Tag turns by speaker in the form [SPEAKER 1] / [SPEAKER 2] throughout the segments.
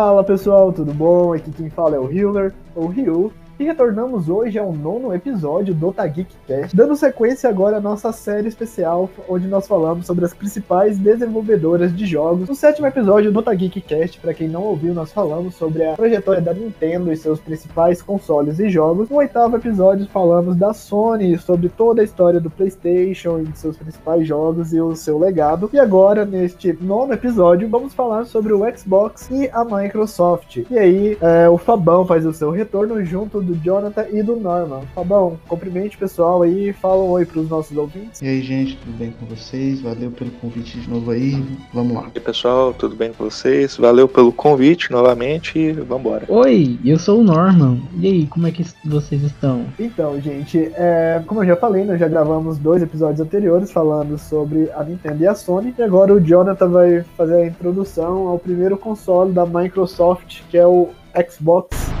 [SPEAKER 1] Fala pessoal, tudo bom? Aqui quem fala é o Healer, ou Ryu, e retornamos hoje ao nono episódio do Tageek Cast, dando sequência agora à nossa série especial, onde nós falamos sobre as principais desenvolvedoras de jogos. No sétimo episódio do Tageek Cast, para quem não ouviu, nós falamos sobre a trajetória da Nintendo e seus principais consoles e jogos. No oitavo episódio, falamos da Sony, sobre toda a história do PlayStation e seus principais jogos e o seu legado. E agora, neste nono episódio, vamos falar sobre o Xbox e a Microsoft. E aí, é, o Fabão faz o seu retorno junto do Jonathan e do Norman. Fabão, cumprimente pessoal aí, fala um oi pros nossos ouvintes.
[SPEAKER 2] E aí, gente, tudo bem com vocês? Valeu pelo convite de novo aí. Vamos lá.
[SPEAKER 3] E aí, pessoal, tudo bem com vocês? Valeu pelo convite novamente e vambora.
[SPEAKER 4] Oi, eu sou o Norman. E aí, como é que vocês estão?
[SPEAKER 1] Então, gente, é, como eu já falei, nós já gravamos dois episódios anteriores falando sobre a Nintendo e a Sony. E agora o Jonathan vai fazer a introdução ao primeiro console da Microsoft, que é o Xbox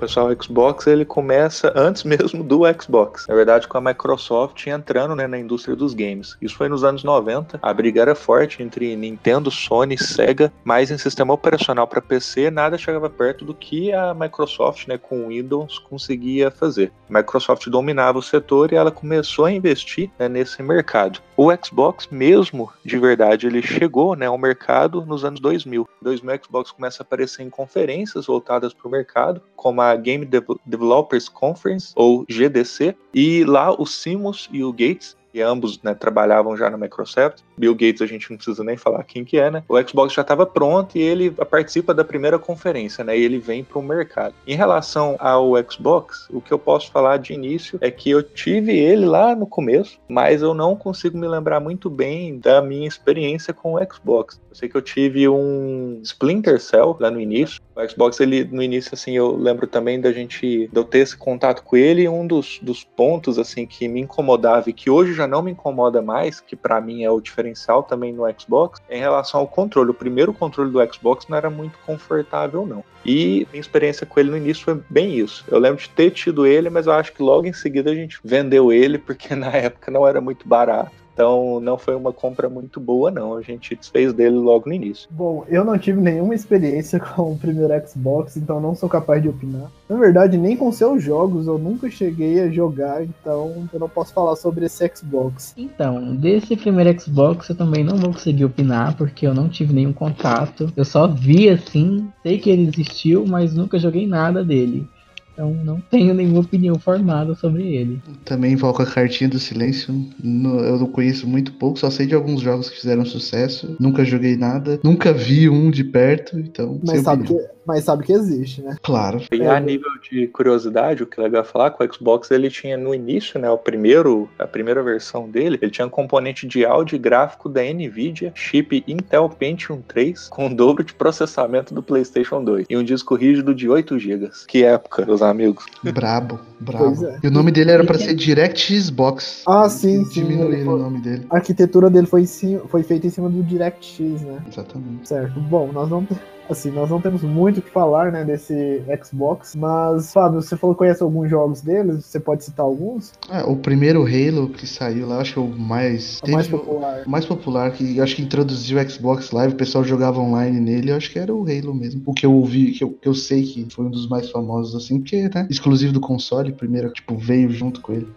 [SPEAKER 3] pessoal, Xbox ele começa antes mesmo do Xbox. Na verdade, com a Microsoft entrando né, na indústria dos games. Isso foi nos anos 90. A briga era forte entre Nintendo, Sony, Sega, mas em sistema operacional para PC nada chegava perto do que a Microsoft, né, com Windows, conseguia fazer. A Microsoft dominava o setor e ela começou a investir né, nesse mercado. O Xbox mesmo, de verdade, ele chegou né, ao mercado nos anos 2000. Em 2000 o Xbox começa a aparecer em conferências voltadas para o mercado, como a Game Developers Conference, ou GDC, e lá o Simos e o Gates e ambos né, trabalhavam já na Microsoft. Bill Gates a gente não precisa nem falar quem que é, né? O Xbox já estava pronto e ele participa da primeira conferência, né? E ele vem para o mercado. Em relação ao Xbox, o que eu posso falar de início é que eu tive ele lá no começo, mas eu não consigo me lembrar muito bem da minha experiência com o Xbox. Eu sei que eu tive um Splinter Cell lá no início. O Xbox, ele no início, assim, eu lembro também da gente, de eu ter esse contato com ele. Um dos, dos pontos, assim, que me incomodava e que hoje já não me incomoda mais, que para mim é o diferencial também no Xbox, em relação ao controle. O primeiro controle do Xbox não era muito confortável, não. E minha experiência com ele no início foi bem isso. Eu lembro de ter tido ele, mas eu acho que logo em seguida a gente vendeu ele, porque na época não era muito barato. Então não foi uma compra muito boa, não. A gente desfez dele logo no início.
[SPEAKER 1] Bom, eu não tive nenhuma experiência com o primeiro Xbox, então não sou capaz de opinar. Na verdade, nem com seus jogos eu nunca cheguei a jogar, então eu não posso falar sobre esse Xbox.
[SPEAKER 4] Então, desse primeiro Xbox eu também não vou conseguir opinar, porque eu não tive nenhum contato. Eu só vi assim, sei que ele existiu, mas nunca joguei nada dele. Então não tenho nenhuma opinião formada sobre ele.
[SPEAKER 2] Também invoco a cartinha do silêncio. eu não conheço muito pouco, só sei de alguns jogos que fizeram sucesso. Nunca joguei nada, nunca vi um de perto, então.
[SPEAKER 1] Mas sabe que, mas sabe que existe, né?
[SPEAKER 2] Claro.
[SPEAKER 3] E a nível de curiosidade, o que é legal falar, com o Xbox ele tinha no início, né, o primeiro, a primeira versão dele, ele tinha um componente de áudio e gráfico da Nvidia, chip Intel Pentium 3 com o dobro de processamento do PlayStation 2 e um disco rígido de 8 GB. Que época, meus amigos.
[SPEAKER 2] Brabo, brabo. É. E o nome dele era para ser Direct Xbox.
[SPEAKER 1] Ah, sim, sim.
[SPEAKER 2] Diminuíram o nome dele.
[SPEAKER 1] A arquitetura dele foi, foi feita em cima do DirectX, né?
[SPEAKER 2] Exatamente.
[SPEAKER 1] Certo. Bom, nós vamos Assim, nós não temos muito o que falar, né, desse Xbox, mas, Fábio, você falou que conhece alguns jogos deles, você pode citar alguns?
[SPEAKER 2] É, o primeiro Halo que saiu lá, acho que é o mais...
[SPEAKER 1] O mais popular.
[SPEAKER 2] O mais popular, que acho que introduziu o Xbox Live, o pessoal jogava online nele, eu acho que era o Halo mesmo. O que eu ouvi, que eu, que eu sei que foi um dos mais famosos, assim, porque, né, exclusivo do console, primeiro, tipo, veio junto com ele.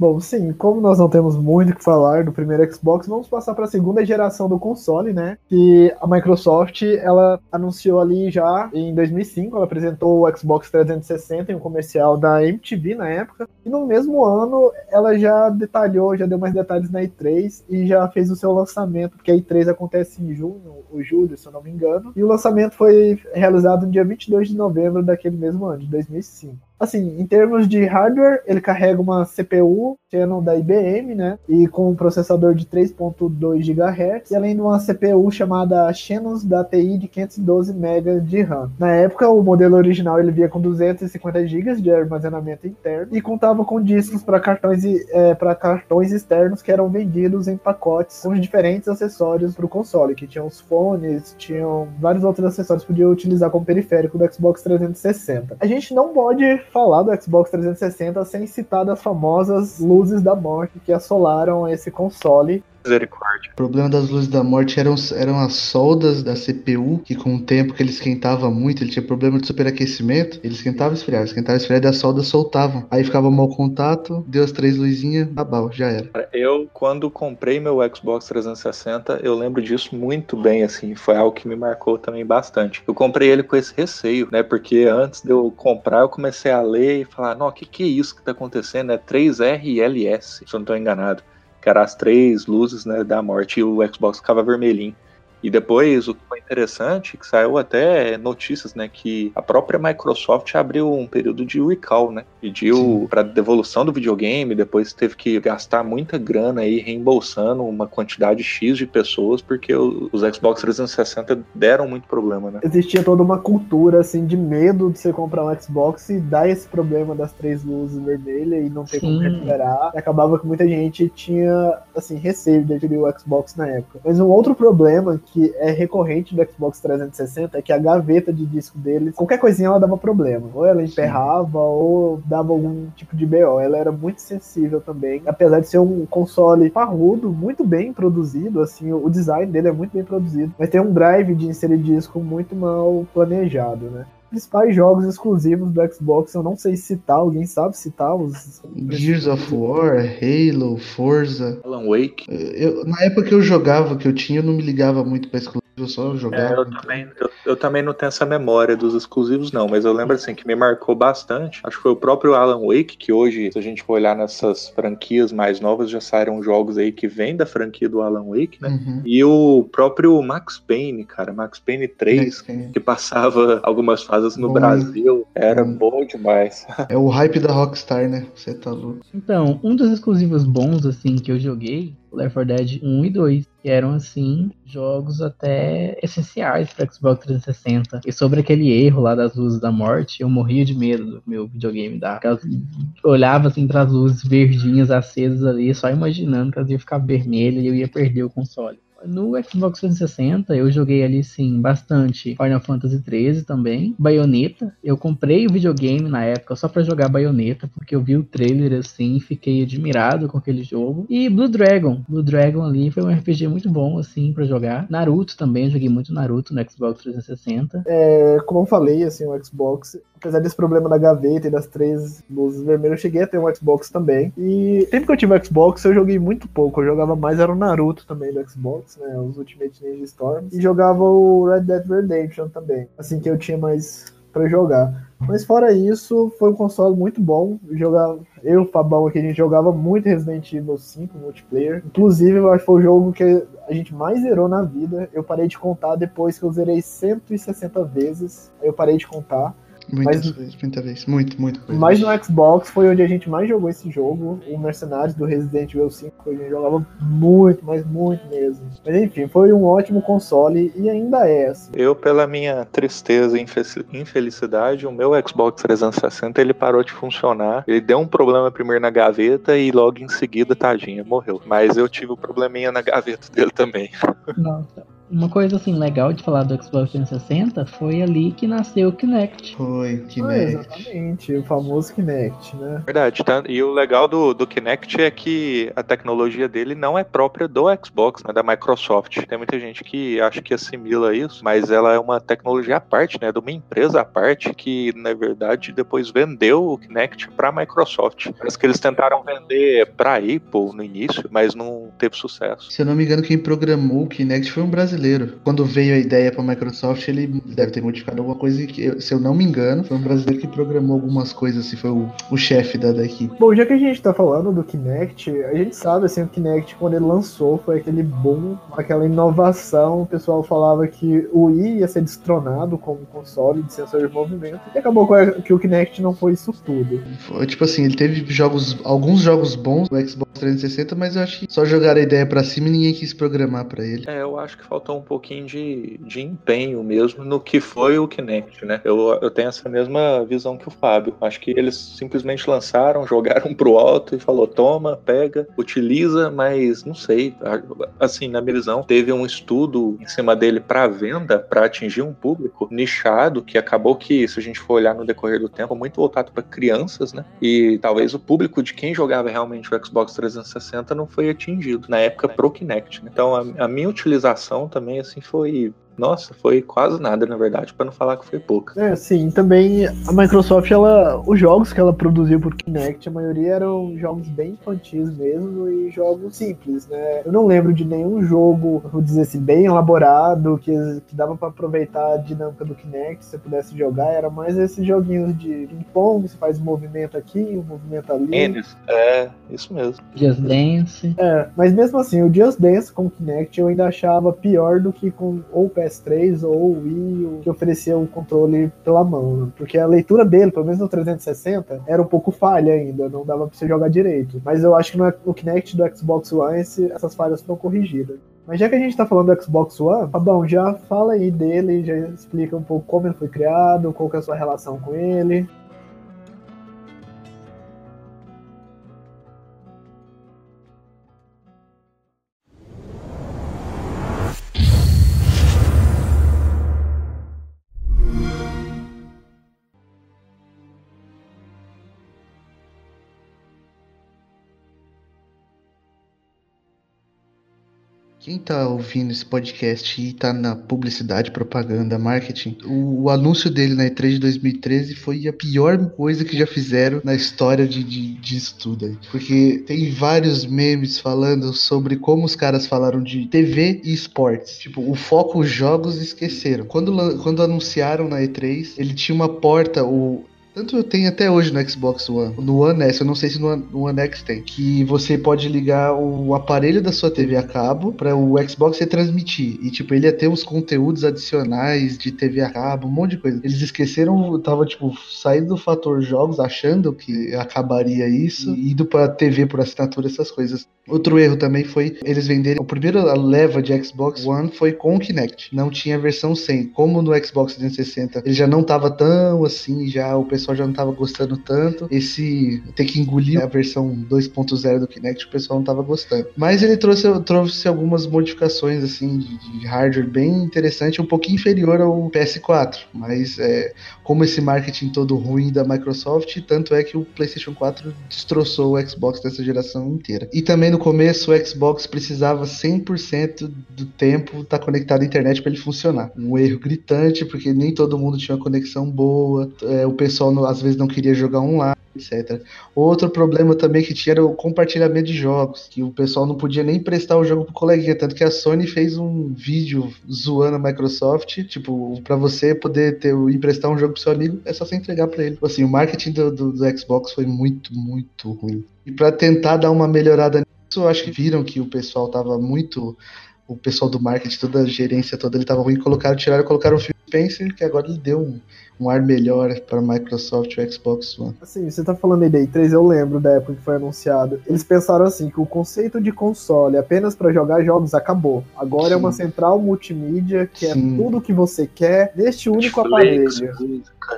[SPEAKER 1] Bom, sim, como nós não temos muito o que falar do primeiro Xbox, vamos passar para a segunda geração do console, né? Que a Microsoft, ela anunciou ali já em 2005, ela apresentou o Xbox 360 em um comercial da MTV na época, e no mesmo ano ela já detalhou, já deu mais detalhes na E3 e já fez o seu lançamento, porque a E3 acontece em junho ou julho, se eu não me engano, e o lançamento foi realizado no dia 22 de novembro daquele mesmo ano, de 2005. Assim, em termos de hardware, ele carrega uma CPU Xenon da IBM, né? E com um processador de 3.2 GHz, e além de uma CPU chamada Xenos da TI de 512 MB de RAM. Na época, o modelo original ele via com 250 GB de armazenamento interno e contava com discos para cartões, é, para cartões externos que eram vendidos em pacotes com diferentes acessórios para o console, que tinham os fones, tinham vários outros acessórios que podia utilizar como periférico do Xbox 360. A gente não pode falar do Xbox 360 sem citar das famosas luzes da morte que assolaram esse console
[SPEAKER 3] Misericórdia.
[SPEAKER 2] O problema das luzes da morte eram, eram as soldas da CPU, que com o tempo que ele esquentava muito, ele tinha problema de superaquecimento, ele esquentava e esfriava, esquentava e esfriava e as soldas soltavam. Aí ficava mau contato, deu as três luzinhas, babau, já era.
[SPEAKER 3] Eu, quando comprei meu Xbox 360, eu lembro disso muito bem, assim, foi algo que me marcou também bastante. Eu comprei ele com esse receio, né, porque antes de eu comprar, eu comecei a ler e falar, não, o que, que é isso que tá acontecendo? É 3RLS, se eu não tô enganado que eram as três luzes né, da morte e o Xbox ficava vermelhinho. E depois, o que foi interessante, que saiu até notícias, né, que a própria Microsoft abriu um período de recall, né, pediu para devolução do videogame, depois teve que gastar muita grana aí reembolsando uma quantidade X de pessoas, porque os Xbox 360 deram muito problema, né.
[SPEAKER 1] Existia toda uma cultura, assim, de medo de você comprar um Xbox e dar esse problema das três luzes vermelhas e não ter Sim. como recuperar. E acabava que muita gente tinha, assim, receio de adquirir o Xbox na época. Mas um outro problema que é recorrente do Xbox 360 é que a gaveta de disco dele, qualquer coisinha ela dava problema. Ou ela emperrava, Sim. ou dava algum tipo de BO. Ela era muito sensível também. Apesar de ser um console parrudo, muito bem produzido, assim, o design dele é muito bem produzido. Mas tem um drive de inserir disco muito mal planejado, né? Principais jogos exclusivos do Xbox, eu não sei citar, alguém sabe citar os.
[SPEAKER 2] Gears of War, Halo, Forza.
[SPEAKER 3] Alan Wake.
[SPEAKER 2] Eu, na época que eu jogava, que eu tinha, eu não me ligava muito pra exclusivo eu só jogava.
[SPEAKER 3] É, eu, também, eu, eu, também não tenho essa memória dos exclusivos, não, mas eu lembro assim que me marcou bastante. Acho que foi o próprio Alan Wake, que hoje, se a gente for olhar nessas franquias mais novas, já saíram jogos aí que vêm da franquia do Alan Wake, né? Uhum. E o próprio Max Payne, cara, Max Payne 3, Max Payne. que passava algumas fases no bom, Brasil, era bom. bom demais.
[SPEAKER 2] É o hype da Rockstar, né? Você tá louco.
[SPEAKER 4] Então, um dos exclusivos bons, assim, que eu joguei Left 4 Dead 1 e 2, que eram assim jogos até essenciais para Xbox 360. E sobre aquele erro lá das luzes da morte, eu morria de medo do meu videogame dar. Eu olhava assim para as luzes verdinhas acesas ali, só imaginando que elas iam ficar vermelhas e eu ia perder o console. No Xbox 360 eu joguei ali sim bastante Final Fantasy 13 também, Bayonetta. Eu comprei o videogame na época só para jogar Bayonetta, porque eu vi o trailer assim e fiquei admirado com aquele jogo. E Blue Dragon, Blue Dragon ali foi um RPG muito bom assim para jogar. Naruto também, joguei muito Naruto no Xbox 360.
[SPEAKER 1] É, como eu falei, assim, o Xbox apesar desse problema da gaveta e das três luzes vermelhas, eu cheguei a ter um Xbox também. E sempre que eu tive Xbox, eu joguei muito pouco. Eu jogava mais, era o Naruto também do Xbox, né? Os Ultimate Ninja Storm. E jogava o Red Dead Redemption também. Assim que eu tinha mais para jogar. Mas fora isso, foi um console muito bom. Jogar, eu e o Fabão aqui, a gente jogava muito Resident Evil 5 multiplayer. Inclusive, eu acho que foi o jogo que a gente mais zerou na vida. Eu parei de contar depois que eu zerei 160 vezes. Eu parei de contar.
[SPEAKER 2] Muitas mas, vezes, muita vez. Muito, muito.
[SPEAKER 1] Mas no Xbox foi onde a gente mais jogou esse jogo. O Mercenários do Resident Evil 5, a gente jogava muito, mas muito mesmo. Mas enfim, foi um ótimo console e ainda é assim.
[SPEAKER 3] Eu, pela minha tristeza e infelicidade, o meu Xbox 360 ele parou de funcionar. Ele deu um problema primeiro na gaveta e logo em seguida, tadinha, morreu. Mas eu tive o um probleminha na gaveta dele também.
[SPEAKER 4] Nossa. Uma coisa assim legal de falar do Xbox 360 foi ali que nasceu o Kinect.
[SPEAKER 2] Foi, Kinect. Foi,
[SPEAKER 1] exatamente, o famoso Kinect, né?
[SPEAKER 3] Verdade, tá? E o legal do, do Kinect é que a tecnologia dele não é própria do Xbox, né? Da Microsoft. Tem muita gente que acha que assimila isso, mas ela é uma tecnologia à parte, né? De uma empresa à parte que, na verdade, depois vendeu o Kinect pra Microsoft. Parece que eles tentaram vender pra Apple no início, mas não teve sucesso.
[SPEAKER 2] Se eu não me engano, quem programou o Kinect foi um brasileiro brasileiro. Quando veio a ideia pra Microsoft, ele deve ter modificado alguma coisa que, se eu não me engano, foi um brasileiro que programou algumas coisas, assim, foi o, o chefe da, da equipe.
[SPEAKER 1] Bom, já que a gente tá falando do Kinect, a gente sabe, assim, o Kinect, quando ele lançou, foi aquele boom, aquela inovação. O pessoal falava que o Wii ia ser destronado como console de sensor de movimento. E acabou que o Kinect não foi isso tudo.
[SPEAKER 2] Foi, tipo assim, ele teve jogos, alguns jogos bons no Xbox 360, mas eu acho que só jogaram a ideia pra cima e ninguém quis programar para ele.
[SPEAKER 3] É, eu acho que faltou um pouquinho de, de empenho mesmo no que foi o Kinect, né? Eu, eu tenho essa mesma visão que o Fábio. Acho que eles simplesmente lançaram, jogaram pro alto e falou: toma, pega, utiliza, mas não sei. Assim, na minha visão, teve um estudo em cima dele para venda, para atingir um público nichado, que acabou que, se a gente for olhar no decorrer do tempo, muito voltado para crianças, né? E talvez o público de quem jogava realmente o Xbox 360 não foi atingido na época pro Kinect. Né? Então, a, a minha utilização também assim foi nossa, foi quase nada, na verdade, para não falar que foi pouco.
[SPEAKER 1] É, sim, também a Microsoft, ela, os jogos que ela produziu por Kinect, a maioria eram jogos bem infantis mesmo e jogos simples, né? Eu não lembro de nenhum jogo, vou dizer assim, bem elaborado, que, que dava para aproveitar a dinâmica do Kinect, se você pudesse jogar, era mais esses joguinhos de ping-pong, você faz um movimento aqui, um movimento ali.
[SPEAKER 3] Enes, é, isso mesmo.
[SPEAKER 4] Just Dance.
[SPEAKER 1] É, mas mesmo assim, o Just Dance com Kinect eu ainda achava pior do que com ou PS PS3 ou o Wii que oferecia o controle pela mão, né? porque a leitura dele, pelo menos no 360, era um pouco falha ainda, não dava pra você jogar direito. Mas eu acho que no, Kinect do Xbox One esse, essas falhas foram corrigidas. Mas já que a gente tá falando do Xbox One, Fabão, já fala aí dele, já explica um pouco como ele foi criado, qual que é a sua relação com ele.
[SPEAKER 2] Quem tá ouvindo esse podcast e tá na publicidade, propaganda, marketing, o, o, anúncio dele na E3 de 2013 foi a pior coisa que já fizeram na história de, de, disso tudo aí. Porque tem vários memes falando sobre como os caras falaram de TV e esportes. Tipo, o foco os jogos esqueceram. Quando, quando anunciaram na E3, ele tinha uma porta, o, tanto eu tenho até hoje no Xbox One. No One S, eu não sei se no One, no One X tem. Que você pode ligar o aparelho da sua TV a cabo para o Xbox retransmitir. E, tipo, ele ia ter uns conteúdos adicionais de TV a cabo, um monte de coisa. Eles esqueceram, tava, tipo, saindo do fator jogos, achando que acabaria isso, e indo pra TV por assinatura, essas coisas. Outro erro também foi eles venderem. O primeiro leva de Xbox One foi com o Kinect. Não tinha versão sem. Como no Xbox 360 ele já não tava tão assim, já o pessoal pessoal já não tava gostando tanto. Esse ter que engolir a versão 2.0 do Kinect, o pessoal não tava gostando. Mas ele trouxe, trouxe algumas modificações assim de, de hardware bem interessante, um pouquinho inferior ao PS4. Mas é, como esse marketing todo ruim da Microsoft, tanto é que o PlayStation 4 destroçou o Xbox dessa geração inteira. E também no começo o Xbox precisava 100% do tempo estar tá conectado à internet para ele funcionar. Um erro gritante, porque nem todo mundo tinha conexão boa, é, o pessoal às vezes não queria jogar online, etc. Outro problema também que tinha era o compartilhamento de jogos, que o pessoal não podia nem prestar o jogo pro coleguinha, tanto que a Sony fez um vídeo zoando a Microsoft, tipo, para você poder ter emprestar um jogo pro seu amigo, é só você entregar para ele. Assim, o marketing do, do, do Xbox foi muito, muito ruim. E para tentar dar uma melhorada nisso, acho que viram que o pessoal tava muito o pessoal do marketing, toda a gerência toda, ele tava ruim, colocaram, tiraram, colocaram o Phil Spencer, que agora ele deu um, um ar melhor para a Microsoft e o Xbox One.
[SPEAKER 1] Assim, você tá falando aí da E3, eu lembro da época que foi anunciado. Eles pensaram assim, que o conceito de console apenas para jogar jogos acabou. Agora Sim. é uma central multimídia que é Sim. é tudo que você quer neste único aparelho.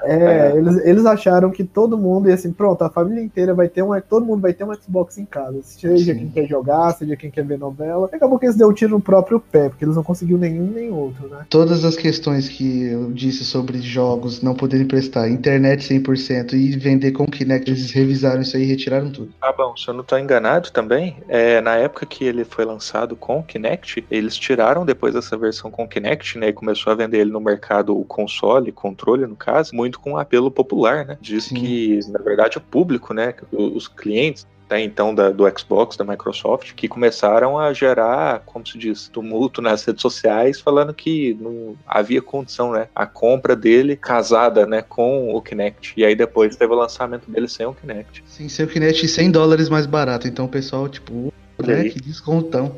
[SPEAKER 1] É, é, Eles, eles acharam que todo mundo ia assim, pronto, a família inteira vai ter um, todo mundo vai ter um Xbox em casa. Seja Sim. quem quer jogar, seja quem quer ver novela. Acabou que eles deu um tiro no próprio pé, porque eles não conseguiram nenhum nem outro, né?
[SPEAKER 2] Todas as questões que eu disse sobre jogos não poderem prestar, internet 100% e vender com Kinect, eles revisaram isso aí e retiraram tudo.
[SPEAKER 3] Ah, bom, se eu não tô enganado também, é, na época que ele foi lançado com Kinect, eles tiraram depois essa versão com Kinect, né, e começou a vender ele no mercado o console, controle no caso, muito com apelo popular, né? Diz Sim. que, na verdade, o público, né? Os clientes até então da, do Xbox, da Microsoft, que começaram a gerar, como se diz, tumulto nas redes sociais, falando que não havia condição, né? A compra dele casada, né, com o Kinect. E aí depois teve o lançamento dele sem o Kinect.
[SPEAKER 2] Sim, sem o Kinect 100 dólares mais barato. Então o pessoal, tipo, né, que descontão.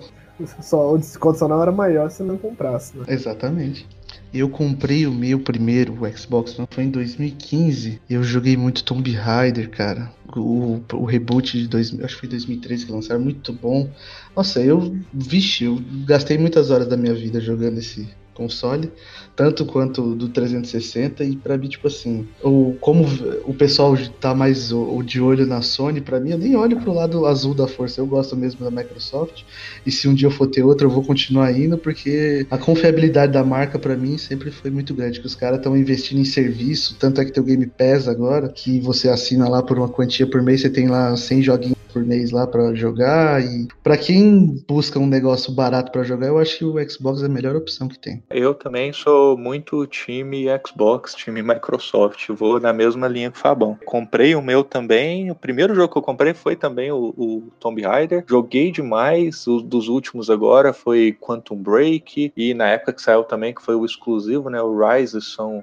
[SPEAKER 1] Só o desconto só não era maior se não comprasse, né?
[SPEAKER 2] Exatamente. Eu comprei o meu primeiro o Xbox, não foi em 2015. Eu joguei muito Tomb Raider, cara. O, o reboot de 2000, acho que foi 2013 que lançaram, muito bom. Nossa, eu, vixe, eu gastei muitas horas da minha vida jogando esse, console, tanto quanto do 360 e para mim tipo assim, o como o pessoal tá mais o de olho na Sony, para mim eu nem olho pro lado azul da força, eu gosto mesmo da Microsoft. E se um dia eu for ter outra, eu vou continuar indo porque a confiabilidade da marca para mim sempre foi muito grande, que os caras estão investindo em serviço, tanto é que tem o Game Pass agora, que você assina lá por uma quantia por mês, você tem lá 100 joguinhos por mês lá para jogar e para quem busca um negócio barato para jogar, eu acho que o Xbox é a melhor opção que tem.
[SPEAKER 3] Eu também sou muito time Xbox, time Microsoft, vou na mesma linha que o Fabão. Comprei o meu também, o primeiro jogo que eu comprei foi também o, o Tomb Raider, joguei demais, os dos últimos agora foi Quantum Break e na época que saiu também que foi o exclusivo, né, o Rise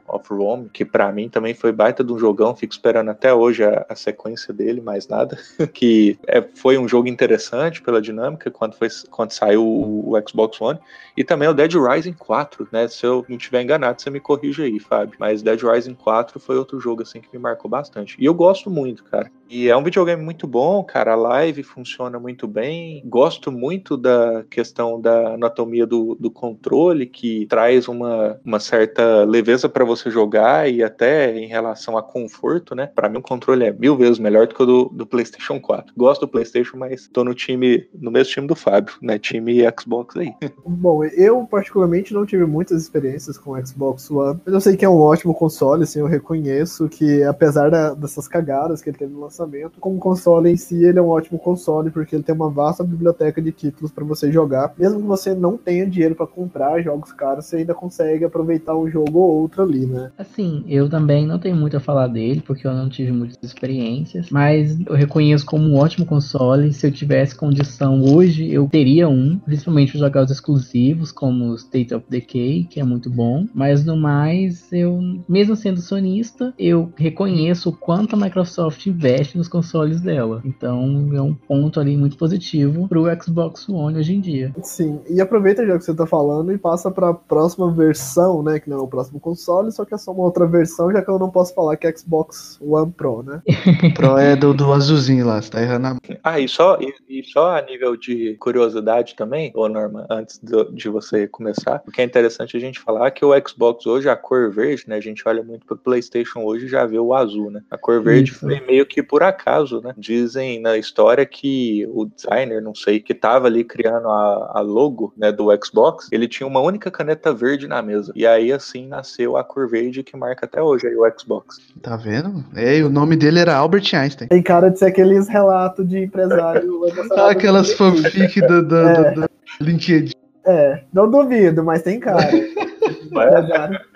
[SPEAKER 3] of Rome, que para mim também foi baita de um jogão, fico esperando até hoje a, a sequência dele, mais nada, que é, foi um jogo interessante pela dinâmica quando, foi, quando saiu o, o, Xbox One. E também o Dead Rising 4, né? Se eu não estiver enganado, você me corrige aí, Fábio. Mas Dead Rising 4 foi outro jogo assim que me marcou bastante. E eu gosto muito, cara. E é um videogame muito bom, cara. A live funciona muito bem. Gosto muito da questão da anatomia do, do controle, que traz uma, uma certa leveza para você jogar e até em relação a conforto, né? Para mim, o controle é mil vezes melhor do que o do, do PlayStation 4. Gosto do PlayStation, mas tô no time, no mesmo time do Fábio, né? Time Xbox aí.
[SPEAKER 1] Bom, eu particularmente não tive muitas experiências com o Xbox One, mas eu sei que é um ótimo console, assim, eu reconheço que apesar da, dessas cagadas que ele teve no lançamento, lançamento. Como console em si, ele é um ótimo console porque ele tem uma vasta biblioteca de títulos para você jogar. Mesmo que você não tenha dinheiro para comprar jogos caros, você ainda consegue aproveitar um jogo ou outro ali, né?
[SPEAKER 4] Assim, eu também não tenho muito a falar dele porque eu não tive muitas experiências, mas eu reconheço como um ótimo console. Se eu tivesse condição hoje, eu teria um, principalmente para jogar os exclusivos, como State of Decay, que é muito bom. Mas no mais, eu, mesmo sendo sonista, eu reconheço o quanto a Microsoft investe nos consoles dela. Então é um ponto ali muito positivo pro Xbox One hoje em dia.
[SPEAKER 1] Sim, e aproveita já que você tá falando e passa pra próxima versão, né? Que não é o próximo console, só que é só uma outra versão, já que eu não posso falar que é Xbox One Pro, né?
[SPEAKER 2] Pro é do, do azulzinho lá, você tá errando
[SPEAKER 3] Ah, e só, e, e, só a nível de curiosidade também, ô Norma, antes de, de você começar, o que é interessante a gente falar é que o Xbox hoje, a cor verde, né? A gente olha muito pro PlayStation hoje e já vê o azul, né? A cor verde Isso. foi meio que por por acaso, né? Dizem na história que o designer, não sei, que tava ali criando a, a logo né, do Xbox, ele tinha uma única caneta verde na mesa. E aí, assim, nasceu a cor verde que marca até hoje aí o Xbox.
[SPEAKER 2] Tá vendo? É, o nome dele era Albert Einstein.
[SPEAKER 1] Tem cara de ser aqueles relatos de empresário.
[SPEAKER 2] Aquelas fanfic do, do, é. do, do LinkedIn.
[SPEAKER 1] É, não duvido, mas tem cara.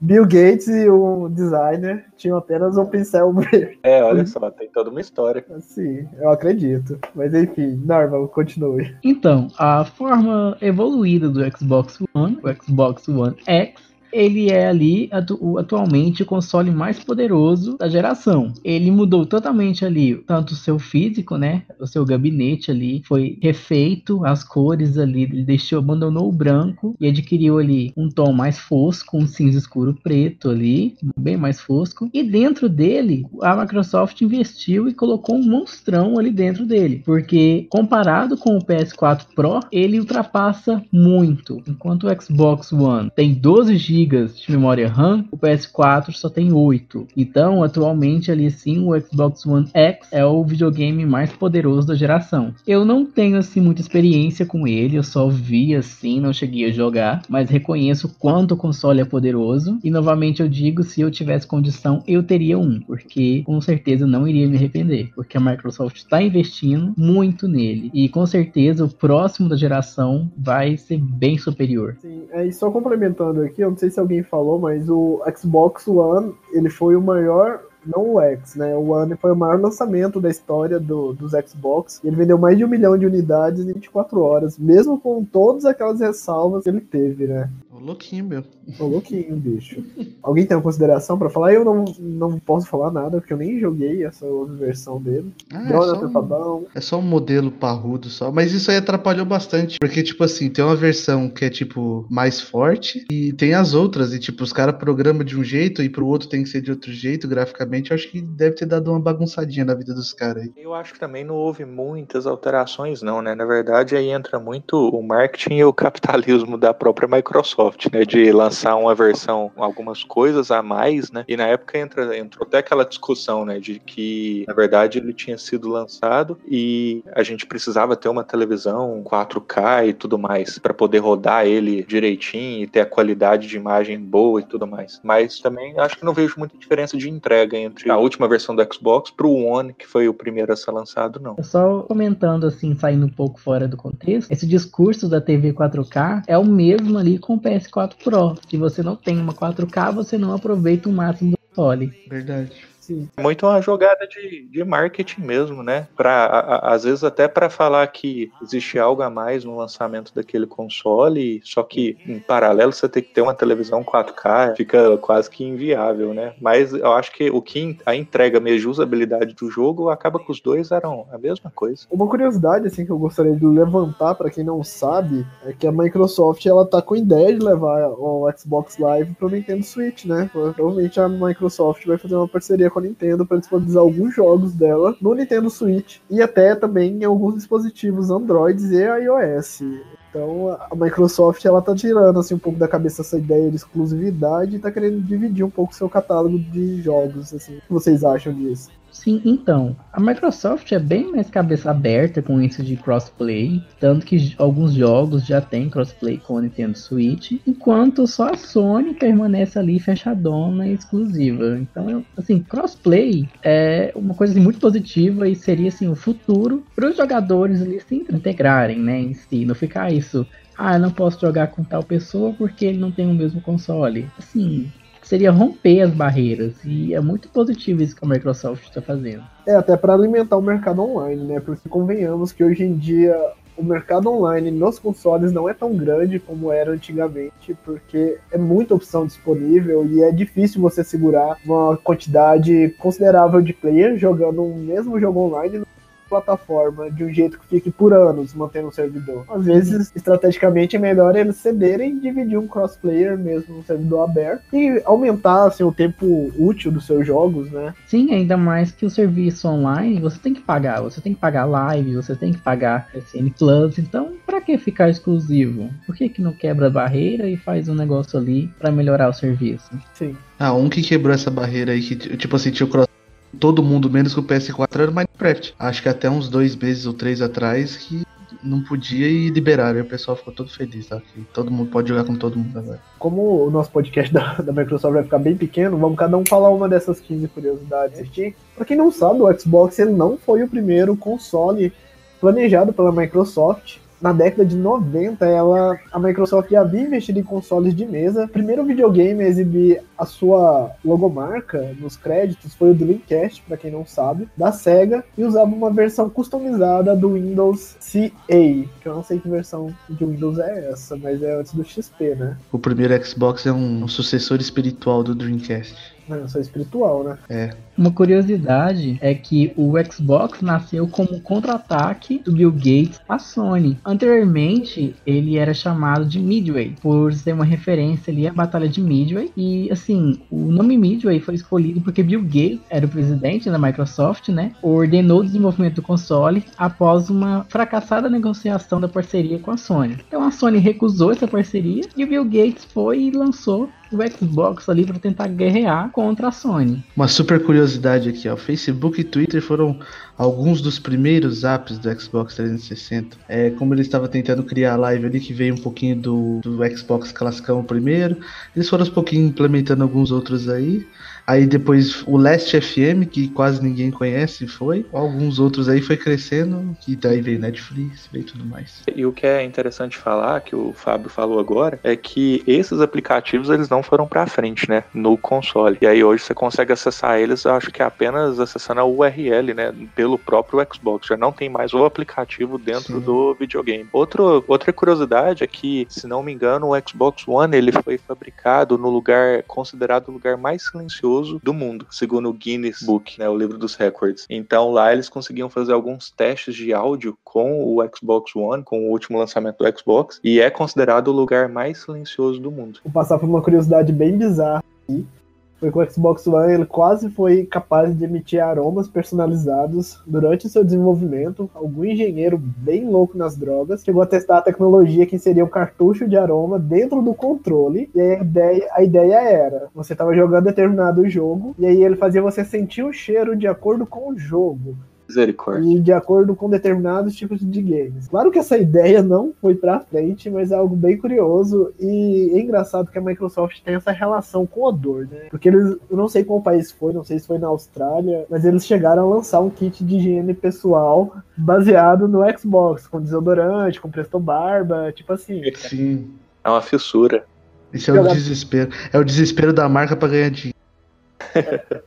[SPEAKER 1] Bill Gates e o designer tinham apenas um pincel verde.
[SPEAKER 3] É, olha só, tem toda uma história.
[SPEAKER 1] Sim, eu acredito. Mas enfim, Norma, continue.
[SPEAKER 4] Então, a forma evoluída do Xbox One, o Xbox One X, ele é ali atu atualmente o console mais poderoso da geração. Ele mudou totalmente ali, tanto o seu físico, né? O seu gabinete ali foi refeito, as cores ali, ele deixou, abandonou o branco e adquiriu ali um tom mais fosco, um cinza escuro preto ali, bem mais fosco. E dentro dele, a Microsoft investiu e colocou um monstrão ali dentro dele, porque comparado com o PS4 Pro, ele ultrapassa muito. Enquanto o Xbox One tem 12 GB GB de memória RAM, o PS4 só tem 8. Então, atualmente ali sim, o Xbox One X é o videogame mais poderoso da geração. Eu não tenho assim muita experiência com ele, eu só vi assim, não cheguei a jogar, mas reconheço quanto o console é poderoso e novamente eu digo, se eu tivesse condição, eu teria um, porque com certeza não iria me arrepender, porque a Microsoft está investindo muito nele e com certeza o próximo da geração vai ser bem superior.
[SPEAKER 1] Sim, é, e só complementando aqui, eu não sei sei se alguém falou, mas o Xbox One ele foi o maior não o X, né? O One foi o maior lançamento da história do, dos Xbox. Ele vendeu mais de um milhão de unidades em 24 horas, mesmo com todas aquelas ressalvas que ele teve, né?
[SPEAKER 2] Ô, louquinho, meu.
[SPEAKER 1] Tô louquinho, bicho. Alguém tem uma consideração pra falar? Eu não, não posso falar nada, porque eu nem joguei essa outra versão dele.
[SPEAKER 2] Ah, é, só
[SPEAKER 1] tá
[SPEAKER 2] um,
[SPEAKER 1] bom.
[SPEAKER 2] é só um modelo parrudo só. Mas isso aí atrapalhou bastante. Porque, tipo assim, tem uma versão que é, tipo, mais forte. E tem as outras. E, tipo, os caras programam de um jeito e pro outro tem que ser de outro jeito, graficamente. Eu acho que deve ter dado uma bagunçadinha na vida dos caras aí.
[SPEAKER 3] Eu acho que também não houve muitas alterações, não, né? Na verdade, aí entra muito o marketing e o capitalismo da própria Microsoft, né? De lançar uma versão, algumas coisas a mais, né? E na época entra, entrou até aquela discussão, né? De que, na verdade, ele tinha sido lançado e a gente precisava ter uma televisão 4K e tudo mais para poder rodar ele direitinho e ter a qualidade de imagem boa e tudo mais. Mas também acho que não vejo muita diferença de entrega entre a última versão do Xbox pro One, que foi o primeiro a ser lançado, não.
[SPEAKER 4] Só comentando assim, saindo um pouco fora do contexto, esse discurso da TV 4K é o mesmo ali com o PS4 Pro. Se você não tem uma 4K, você não aproveita o máximo do console.
[SPEAKER 2] Verdade.
[SPEAKER 1] Sim.
[SPEAKER 3] É muito uma jogada de, de marketing mesmo, né? Pra, a- a- às vezes até para falar que existe algo a mais no lançamento daquele console, só que em paralelo você tem que ter uma televisão 4K, fica quase que inviável, né? Mas eu acho que o que a entrega mesmo, usabilidade do jogo, acaba que os dois eram a mesma coisa.
[SPEAKER 1] Uma curiosidade assim que eu gostaria de levantar para quem não sabe é que a Microsoft ela tá com ideia de levar o Xbox Live pro Nintendo Switch, né? Provavelmente a Microsoft vai fazer uma parceria com a Nintendo para disponibilizar alguns jogos dela no Nintendo Switch e até também em alguns dispositivos Androids e iOS. Então a Microsoft ela tá tirando assim um pouco da cabeça essa ideia de exclusividade e tá querendo dividir um pouco seu catálogo de jogos, assim. O que vocês acham disso?
[SPEAKER 4] Sim, então, a Microsoft é bem mais cabeça aberta com isso de crossplay, tanto que alguns jogos já tem crossplay com o Nintendo Switch, enquanto só a Sony permanece ali fechadona e exclusiva. Então, assim, crossplay é uma coisa assim, muito positiva e seria assim o futuro para os jogadores ali se integrarem, né, em si, não ficar isso ah, eu não posso jogar com tal pessoa porque ele não tem o mesmo console. Assim, seria romper as barreiras. E é muito positivo isso que a Microsoft está fazendo.
[SPEAKER 1] É, até para alimentar o mercado online, né? Porque convenhamos que hoje em dia o mercado online nos consoles não é tão grande como era antigamente, porque é muita opção disponível e é difícil você segurar uma quantidade considerável de players jogando o mesmo jogo online plataforma de um jeito que fique por anos mantendo o servidor. Às vezes, estrategicamente, é melhor eles cederem e dividir um crossplayer mesmo no servidor aberto e aumentar assim, o tempo útil dos seus jogos, né?
[SPEAKER 4] Sim, ainda mais que o serviço online você tem que pagar. Você tem que pagar live, você tem que pagar SN Plus. Então, pra que ficar exclusivo? Por que, que não quebra a barreira e faz um negócio ali pra melhorar o serviço?
[SPEAKER 1] Sim.
[SPEAKER 2] Ah, um que quebrou essa barreira aí, que tipo assim, tinha o cross todo mundo, menos que o PS4, era o Minecraft. Acho que até uns dois meses ou três atrás que não podia e liberaram. E o pessoal ficou todo feliz, tá? Que todo mundo pode jogar com todo mundo agora.
[SPEAKER 1] Como o nosso podcast da, da Microsoft vai ficar bem pequeno, vamos cada um falar uma dessas 15 curiosidades aqui. Pra quem não sabe, o Xbox ele não foi o primeiro console planejado pela Microsoft. Na década de 90, ela, a Microsoft já havia investido em consoles de mesa. O primeiro videogame a exibir a sua logomarca nos créditos foi o Dreamcast, para quem não sabe, da Sega, e usava uma versão customizada do Windows CA, que eu não sei que versão de Windows é essa, mas é antes do XP, né?
[SPEAKER 2] O primeiro Xbox é um, um sucessor espiritual do Dreamcast.
[SPEAKER 1] Não, só espiritual, né?
[SPEAKER 2] É.
[SPEAKER 4] Uma curiosidade é que o Xbox nasceu como contra-ataque do Bill Gates à Sony. Anteriormente, ele era chamado de Midway, por ser uma referência ali à Batalha de Midway. E assim, o nome Midway foi escolhido porque Bill Gates era o presidente da Microsoft, né? Ordenou o desenvolvimento do console após uma fracassada negociação da parceria com a Sony. Então a Sony recusou essa parceria e o Bill Gates foi e lançou o Xbox ali para tentar guerrear contra a Sony.
[SPEAKER 2] Uma super curiosidade aqui, ó. Facebook e Twitter foram alguns dos primeiros apps do Xbox 360. É, como ele estava tentando criar a live ali, que veio um pouquinho do, do Xbox classicão primeiro. Eles foram aos pouquinhos implementando alguns outros aí. Aí depois o Last FM, que quase ninguém conhece, foi. Alguns outros aí foi crescendo, e daí veio Netflix, veio tudo mais.
[SPEAKER 3] E o que é interessante falar, que o Fábio falou agora, é que esses aplicativos eles não foram pra frente, né? No console. E aí hoje você consegue acessar eles, acho que apenas acessando a URL, né? Pelo próprio Xbox. Já não tem mais o aplicativo dentro Sim. do videogame. Outro, outra curiosidade é que, se não me engano, o Xbox One ele foi fabricado no lugar considerado o lugar mais silencioso do mundo, segundo o Guinness Book, né? O livro dos records. Então lá eles conseguiam fazer alguns testes de áudio com o Xbox One, com o último lançamento do Xbox, e é considerado o lugar mais silencioso do mundo.
[SPEAKER 1] Vou passar por uma curiosidade bem bizarra aqui. Foi que o Xbox One ele quase foi capaz de emitir aromas personalizados durante seu desenvolvimento. Algum engenheiro bem louco nas drogas chegou a testar a tecnologia que seria um cartucho de aroma dentro do controle. E a ideia, a ideia era: você estava jogando determinado jogo, e aí ele fazia você sentir o cheiro de acordo com o jogo.
[SPEAKER 3] Misericórdia.
[SPEAKER 1] E de acordo com determinados tipos de games. Claro que essa ideia não foi pra frente, mas é algo bem curioso e é engraçado que a Microsoft tem essa relação com odor, né? Porque eles, eu não sei qual país foi, não sei se foi na Austrália, mas eles chegaram a lançar um kit de higiene pessoal baseado no Xbox, com desodorante, com presto barba, tipo assim.
[SPEAKER 3] Sim. É uma fissura.
[SPEAKER 2] Isso é o desespero. É o desespero da marca para ganhar dinheiro.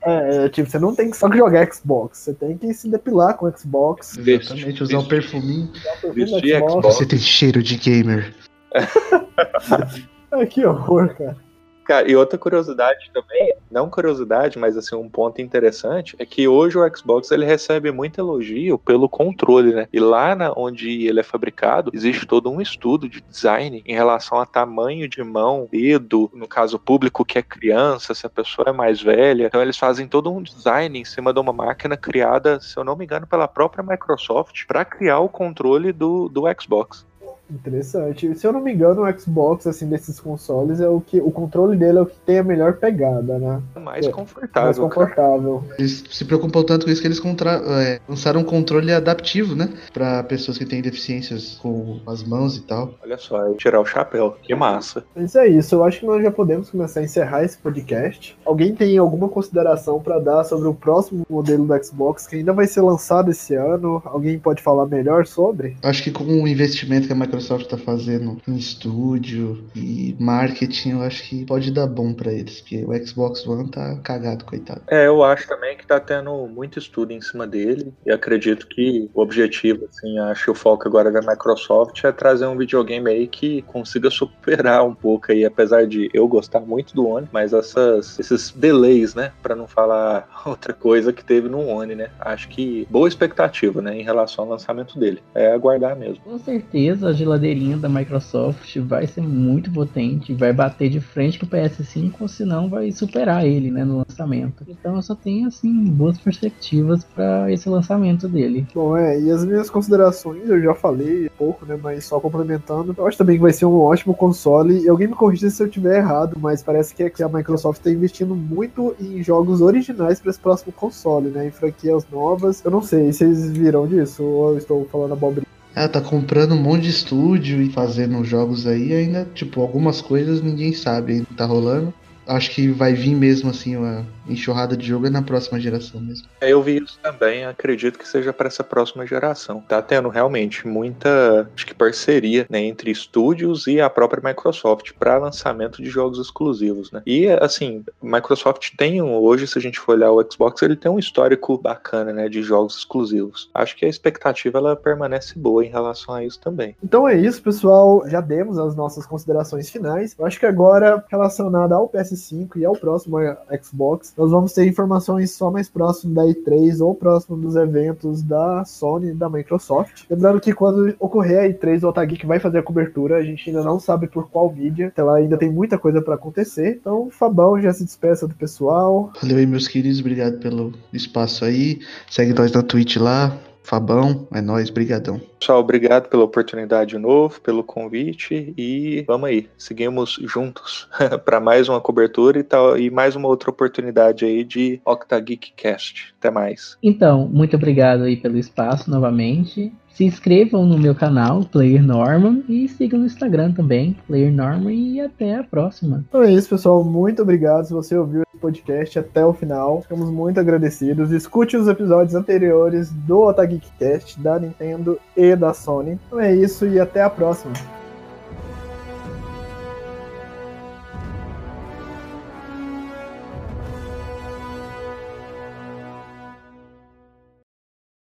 [SPEAKER 1] É, é, tipo, você não tem que só jogar Xbox, você tem que se depilar com Xbox.
[SPEAKER 2] Exatamente, usar o um perfuminho. Vestir Xbox. Você tem cheiro de gamer.
[SPEAKER 1] Ai, que horror, cara.
[SPEAKER 3] Cara, e outra curiosidade também, não curiosidade, mas assim, um ponto interessante, é que hoje o Xbox ele recebe muito elogio pelo controle, né? E lá na, onde ele é fabricado, existe todo um estudo de design em relação a tamanho de mão, dedo, no caso público que é criança, se a pessoa é mais velha. Então eles fazem todo um design em cima de uma máquina criada, se eu não me engano, pela própria Microsoft para criar o controle do, do Xbox.
[SPEAKER 1] Interessante. Se eu não me engano, o Xbox, assim, desses consoles, é o que. O controle dele é o que tem a melhor pegada, né?
[SPEAKER 3] Mais
[SPEAKER 1] é,
[SPEAKER 3] confortável.
[SPEAKER 1] Mais confortável.
[SPEAKER 2] Cara. Eles se preocupam tanto com isso que eles contra... é, lançaram um controle adaptivo, né? Pra pessoas que têm deficiências com as mãos e tal.
[SPEAKER 3] Olha só, tirar o chapéu. Que massa.
[SPEAKER 1] Mas é isso. Eu acho que nós já podemos começar a encerrar esse podcast. Alguém tem alguma consideração para dar sobre o próximo modelo do Xbox que ainda vai ser lançado esse ano? Alguém pode falar melhor sobre?
[SPEAKER 2] Acho que com o investimento que a Microsoft Microsoft está fazendo em estúdio e marketing, eu acho que pode dar bom para eles, porque o Xbox One tá cagado, coitado.
[SPEAKER 3] É, eu acho também que tá tendo muito estudo em cima dele e acredito que o objetivo, assim, acho que o foco agora da Microsoft é trazer um videogame aí que consiga superar um pouco aí, apesar de eu gostar muito do One, mas essas, esses delays, né, para não falar outra coisa que teve no One, né? Acho que boa expectativa, né, em relação ao lançamento dele. É aguardar mesmo.
[SPEAKER 4] Com certeza, a geladeirinha da Microsoft vai ser muito potente, vai bater de frente com o PS5, ou senão vai superar ele, né, no lançamento. Então eu só tenho, assim, boas perspectivas para esse lançamento dele.
[SPEAKER 1] Bom, é, e as minhas considerações, eu já falei pouco, né, mas só complementando, eu acho também que vai ser um ótimo console, e alguém me corrija se eu estiver errado, mas parece que a Microsoft está investindo muito em jogos originais para esse próximo console, né, em franquias novas. Eu não sei, vocês viram disso, ou eu estou falando abobrinha?
[SPEAKER 2] Ela tá comprando um monte de estúdio e fazendo jogos aí, ainda, tipo, algumas coisas ninguém sabe ainda tá rolando. Acho que vai vir mesmo assim uma enxurrada de jogo é na próxima geração mesmo.
[SPEAKER 3] É, eu vi isso também, acredito que seja para essa próxima geração. Tá tendo realmente muita, acho que parceria, né, entre estúdios e a própria Microsoft para lançamento de jogos exclusivos, né? E assim, Microsoft tem hoje, se a gente for olhar o Xbox, ele tem um histórico bacana, né, de jogos exclusivos. Acho que a expectativa ela permanece boa em relação a isso também.
[SPEAKER 1] Então é isso, pessoal. Já demos as nossas considerações finais. Eu acho que agora relacionada ao PS5 e ao próximo Xbox, nós vamos ter informações só mais próximo da E3 ou próximo dos eventos da Sony e da Microsoft. Lembrando que quando ocorrer a E3, o Otageek vai fazer a cobertura, a gente ainda não sabe por qual mídia, até lá ainda tem muita coisa para acontecer. Então, Fabão já se despeça do pessoal.
[SPEAKER 2] Valeu aí, meus queridos, obrigado pelo espaço aí. Segue nós na Twitch lá, Fabão, é nóis, brigadão.
[SPEAKER 3] Pessoal, obrigado pela oportunidade de novo, pelo convite e vamos aí, seguimos juntos para mais uma cobertura e tal e mais uma outra oportunidade aí de Octageek Cast. Até mais.
[SPEAKER 4] Então, muito obrigado aí pelo espaço novamente. Se inscrevam no meu canal, Player Norman, e sigam no Instagram também, Player Norman, e até a próxima.
[SPEAKER 1] Então é isso, pessoal. Muito obrigado se você ouviu esse podcast até o final. Ficamos muito agradecidos. Escute os episódios anteriores do Otageekcast, da Nintendo e da Sony. Então é isso e até a próxima.